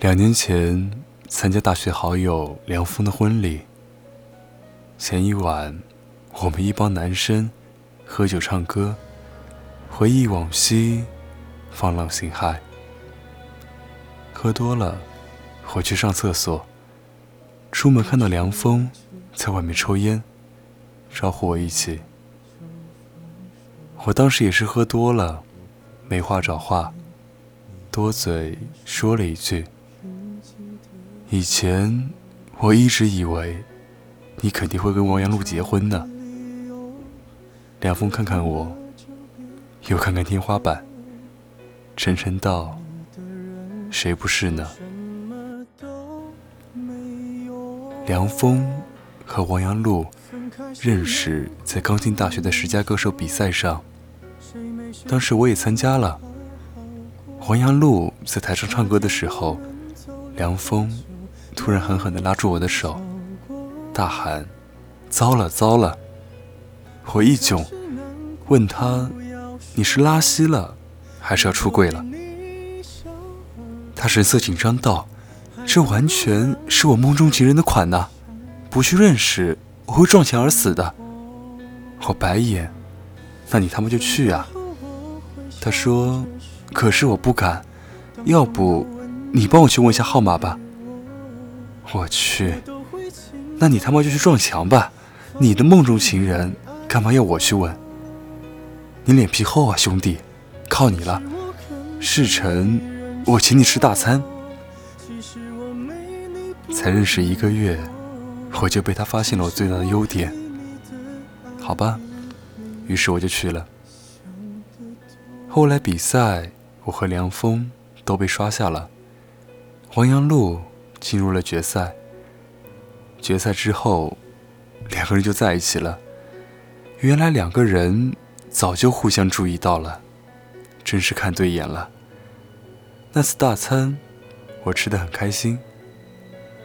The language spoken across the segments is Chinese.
两年前参加大学好友梁峰的婚礼，前一晚，我们一帮男生喝酒唱歌，回忆往昔，放浪形骸。喝多了，我去上厕所，出门看到梁峰在外面抽烟，招呼我一起。我当时也是喝多了，没话找话，多嘴说了一句。以前我一直以为你肯定会跟王阳路结婚呢。梁峰看看我，又看看天花板，沉沉道：“谁不是呢？”梁峰和王阳路认识在刚进大学的十佳歌手比赛上，当时我也参加了。王阳路在台上唱歌的时候，梁峰。突然狠狠地拉住我的手，大喊：“糟了糟了！”我一窘，问他：“你是拉稀了，还是要出柜了？”他神色紧张道：“这完全是我梦中情人的款呐，不去认识我会撞墙而死的。”我白眼：“那你他妈就去啊！”他说：“可是我不敢，要不你帮我去问一下号码吧。”我去，那你他妈就去撞墙吧！你的梦中情人干嘛要我去问？你脸皮厚啊，兄弟，靠你了！事成，我请你吃大餐。才认识一个月，我就被他发现了我最大的优点。好吧，于是我就去了。后来比赛，我和梁峰都被刷下了。黄杨路。进入了决赛。决赛之后，两个人就在一起了。原来两个人早就互相注意到了，真是看对眼了。那次大餐，我吃的很开心。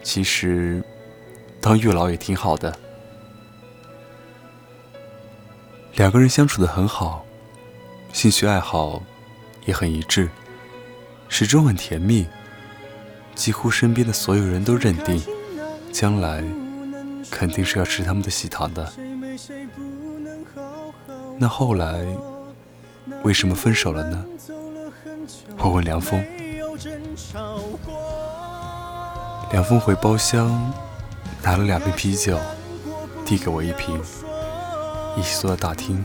其实，当月老也挺好的。两个人相处的很好，兴趣爱好也很一致，始终很甜蜜。几乎身边的所有人都认定，将来肯定是要吃他们的喜糖的。那后来为什么分手了呢？我问梁峰。梁峰回包厢拿了两瓶啤酒，递给我一瓶，一起坐在大厅。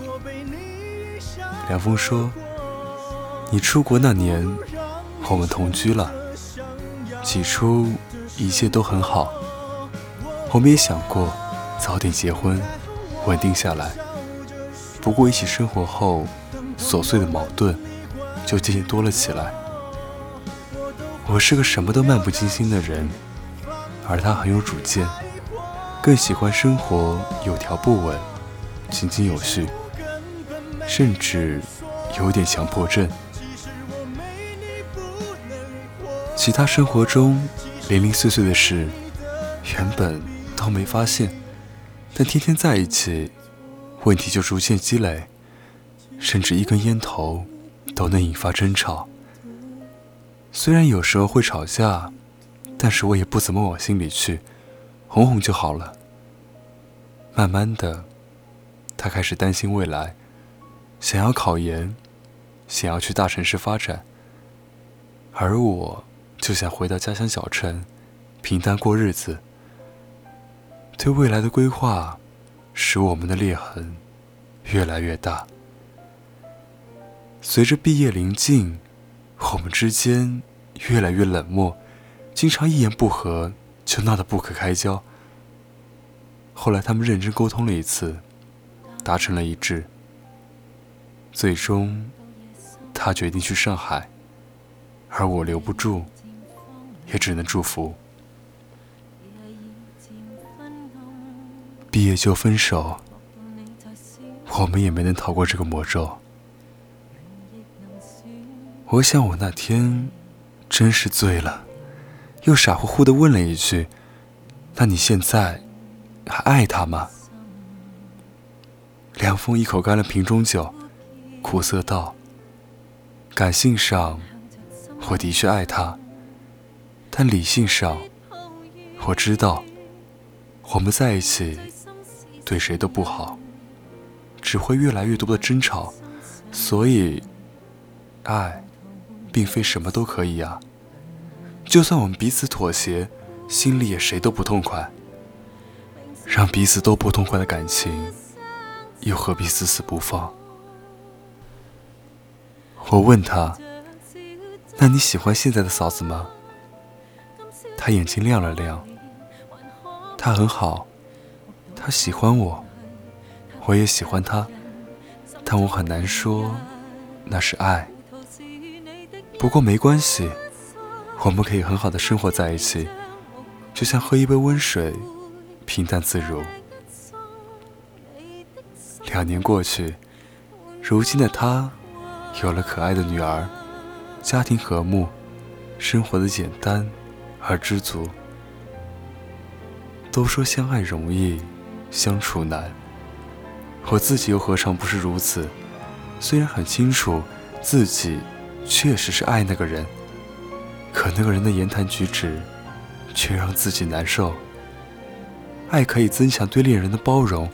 梁峰说：“你出国那年，我们同居了。”起初一切都很好，我们也想过早点结婚，稳定下来。不过一起生活后，琐碎的矛盾就渐渐多了起来。我是个什么都漫不经心的人，而他很有主见，更喜欢生活有条不紊、井井有序，甚至有点强迫症。其他生活中零零碎碎的事，原本都没发现，但天天在一起，问题就逐渐积累，甚至一根烟头都能引发争吵。虽然有时候会吵架，但是我也不怎么往心里去，哄哄就好了。慢慢的，他开始担心未来，想要考研，想要去大城市发展，而我。就想回到家乡小城，平淡过日子。对未来的规划，使我们的裂痕越来越大。随着毕业临近，我们之间越来越冷漠，经常一言不合就闹得不可开交。后来他们认真沟通了一次，达成了一致。最终，他决定去上海，而我留不住。也只能祝福。毕业就分手，我们也没能逃过这个魔咒。我想我那天真是醉了，又傻乎乎的问了一句：“那你现在还爱他吗？”凉风一口干了瓶中酒，苦涩道：“感性上，我的确爱他。”但理性上，我知道，我们在一起对谁都不好，只会越来越多的争吵。所以，爱，并非什么都可以呀。就算我们彼此妥协，心里也谁都不痛快。让彼此都不痛快的感情，又何必死死不放？我问他：“那你喜欢现在的嫂子吗？”他眼睛亮了亮。他很好，他喜欢我，我也喜欢他，但我很难说那是爱。不过没关系，我们可以很好的生活在一起，就像喝一杯温水。平淡自如。两年过去，如今的他有了可爱的女儿，家庭和睦，生活的简单而知足。都说相爱容易，相处难，我自己又何尝不是如此？虽然很清楚自己确实是爱那个人，可那个人的言谈举止却让自己难受。爱可以增强对恋人的包容，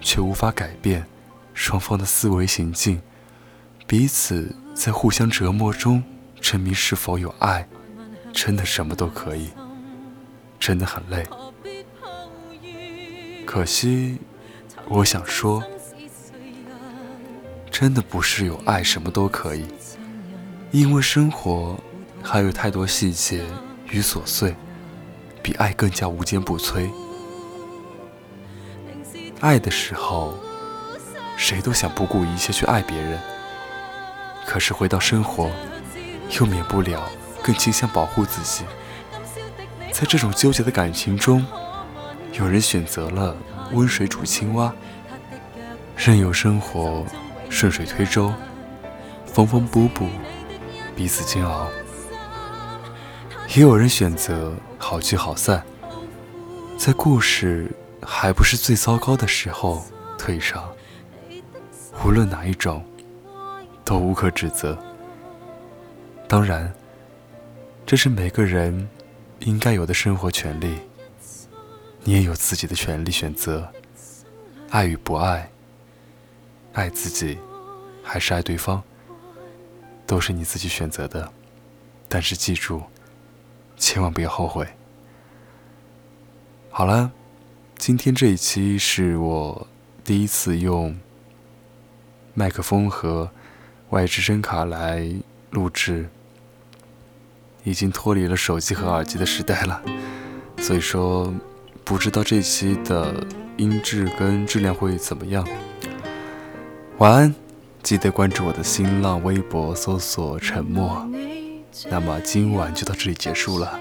却无法改变双方的思维行径。彼此在互相折磨中证明是否有爱，真的什么都可以，真的很累。可惜，我想说，真的不是有爱什么都可以，因为生活还有太多细节与琐碎，比爱更加无坚不摧。爱的时候，谁都想不顾一切去爱别人。可是回到生活，又免不了更倾向保护自己。在这种纠结的感情中，有人选择了温水煮青蛙，任由生活顺水推舟，缝缝补补，彼此煎熬；也有人选择好聚好散，在故事。还不是最糟糕的时候退场，无论哪一种，都无可指责。当然，这是每个人应该有的生活权利。你也有自己的权利选择，爱与不爱，爱自己还是爱对方，都是你自己选择的。但是记住，千万不要后悔。好了。今天这一期是我第一次用麦克风和外置声卡来录制，已经脱离了手机和耳机的时代了，所以说不知道这期的音质跟质量会怎么样。晚安，记得关注我的新浪微博，搜索“沉默”。那么今晚就到这里结束了，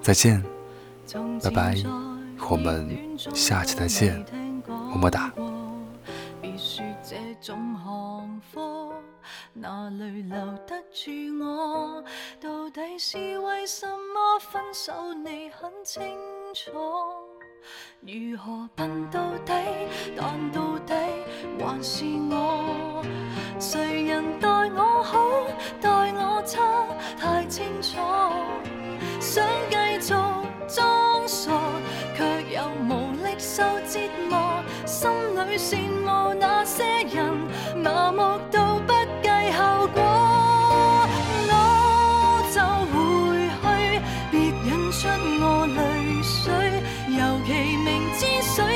再见，拜拜。我们下期再见，么么哒。泪留得住我？到底是为什么分手？你很清楚。如何笨到底？但到底还是我。谁人待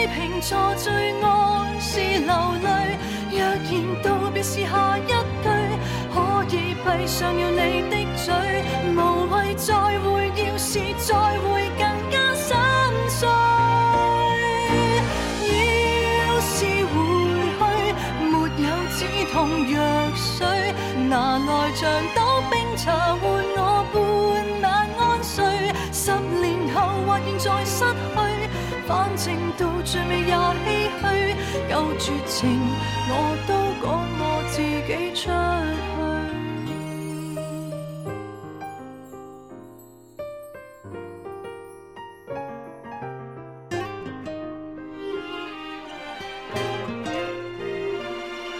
平坐最爱是流泪若然道别是下一句可以闭上了你的嘴无谓再会要是再会更加心碎要是回去没有止痛药水拿来像岛冰茶换我情到最尾也唏嘘，有绝情我都讲我自己出去，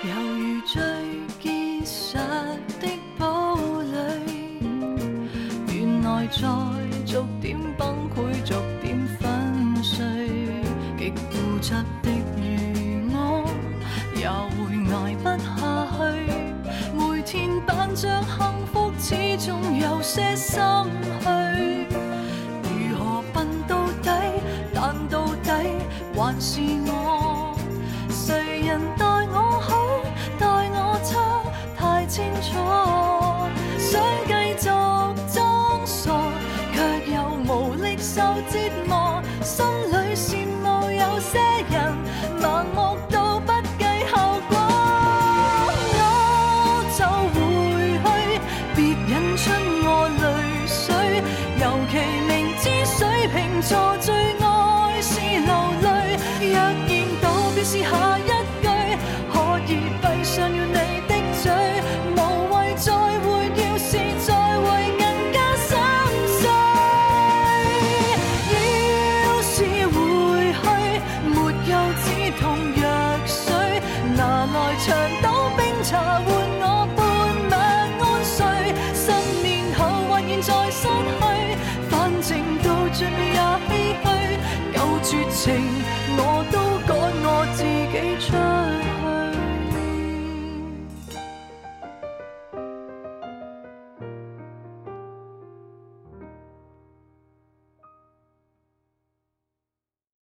犹如最结实的堡垒，原来在。些心虚。如何笨到底？但到底还是我。谁人待我好，待我差，太清楚。想继续装傻，却又无力受折磨。